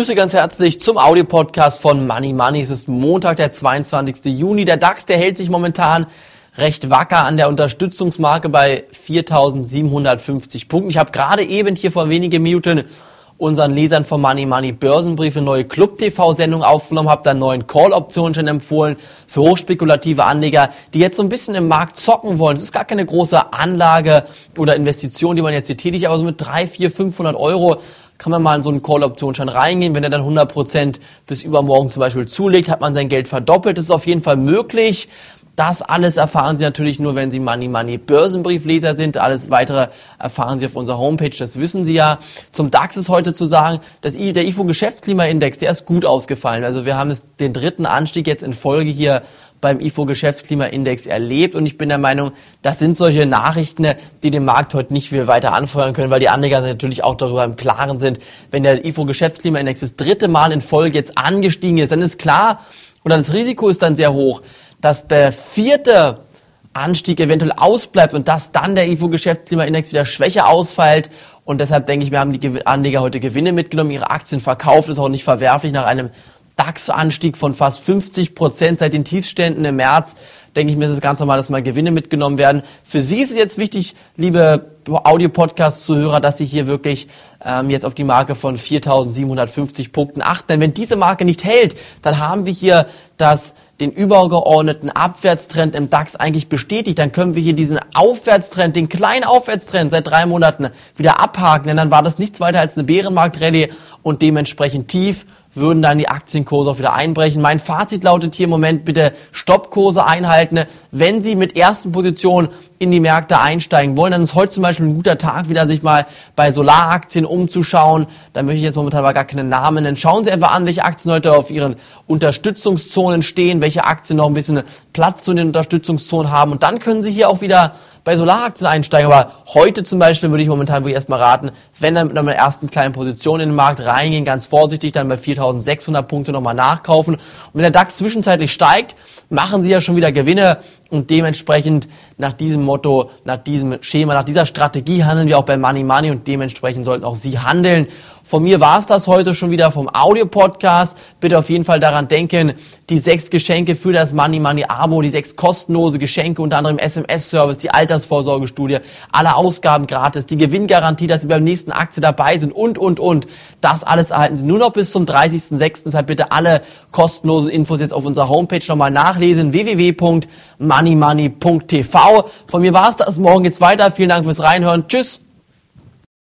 Grüße ganz herzlich zum Audiopodcast von Money Money. Es ist Montag, der 22. Juni. Der DAX, der hält sich momentan recht wacker an der Unterstützungsmarke bei 4.750 Punkten. Ich habe gerade eben hier vor wenigen Minuten unseren Lesern von Money Money Börsenbrief eine neue Club-TV-Sendung aufgenommen, habe da neuen Call-Optionen schon empfohlen für hochspekulative Anleger, die jetzt so ein bisschen im Markt zocken wollen. Es ist gar keine große Anlage oder Investition, die man jetzt hier tätigt, aber so mit 3, 4, 500 Euro kann man mal in so einen Call-Optionsschein reingehen. Wenn er dann 100% bis übermorgen zum Beispiel zulegt, hat man sein Geld verdoppelt. Das ist auf jeden Fall möglich. Das alles erfahren Sie natürlich nur, wenn Sie Money Money Börsenbriefleser sind. Alles weitere erfahren Sie auf unserer Homepage, das wissen Sie ja. Zum DAX ist heute zu sagen, dass der IFO Geschäftsklimaindex, der ist gut ausgefallen. Also wir haben den dritten Anstieg jetzt in Folge hier beim IFO Geschäftsklimaindex erlebt und ich bin der Meinung, das sind solche Nachrichten, die den Markt heute nicht viel weiter anfeuern können, weil die Anleger natürlich auch darüber im Klaren sind, wenn der IFO Geschäftsklimaindex das dritte Mal in Folge jetzt angestiegen ist, dann ist klar, oder das Risiko ist dann sehr hoch, dass der vierte Anstieg eventuell ausbleibt und dass dann der IFO-Geschäftsklimaindex wieder schwächer ausfällt. Und deshalb denke ich, wir haben die Anleger heute Gewinne mitgenommen, ihre Aktien verkauft, ist auch nicht verwerflich nach einem DAX-Anstieg von fast 50 Prozent seit den Tiefständen im März, denke ich mir, ist es ganz normal, dass mal Gewinne mitgenommen werden. Für Sie ist es jetzt wichtig, liebe Audio-Podcast-Zuhörer, dass Sie hier wirklich ähm, jetzt auf die Marke von 4.750 Punkten achten. Denn wenn diese Marke nicht hält, dann haben wir hier das den übergeordneten Abwärtstrend im DAX eigentlich bestätigt, dann können wir hier diesen Aufwärtstrend, den kleinen Aufwärtstrend seit drei Monaten wieder abhaken, denn dann war das nichts weiter als eine Bärenmarktrallye und dementsprechend tief würden dann die Aktienkurse auch wieder einbrechen. Mein Fazit lautet hier im Moment bitte Stoppkurse einhalten. Wenn Sie mit ersten Positionen in die Märkte einsteigen wollen, dann ist heute zum Beispiel ein guter Tag, wieder sich mal bei Solaraktien umzuschauen. Da möchte ich jetzt momentan aber gar keine Namen nennen. Schauen Sie einfach an, welche Aktien heute auf Ihren Unterstützungszonen stehen, welche Aktien noch ein bisschen Platz zu den Unterstützungszonen haben. Und dann können Sie hier auch wieder bei Solaraktien einsteigen. Aber heute zum Beispiel würde ich momentan wirklich erstmal raten, wenn dann mit einer ersten kleinen Position in den Markt reingehen, ganz vorsichtig, dann bei 4600 Punkte nochmal nachkaufen. Und wenn der DAX zwischenzeitlich steigt, machen Sie ja schon wieder Gewinne und dementsprechend nach diesem Motto, nach diesem Schema, nach dieser Strategie handeln wir auch bei Money Money und dementsprechend sollten auch Sie handeln. Von mir war es das heute schon wieder vom Audio-Podcast. Bitte auf jeden Fall daran denken, die sechs Geschenke für das Money Money Abo, die sechs kostenlose Geschenke, unter anderem SMS-Service, die Altersvorsorgestudie, alle Ausgaben gratis, die Gewinngarantie, dass Sie beim nächsten Aktie dabei sind und, und, und. Das alles erhalten Sie nur noch bis zum 30.06. Deshalb bitte alle kostenlosen Infos jetzt auf unserer Homepage nochmal nachlesen, www.moneymoney.tv. Von mir war es das. Morgen geht's weiter. Vielen Dank fürs Reinhören. Tschüss.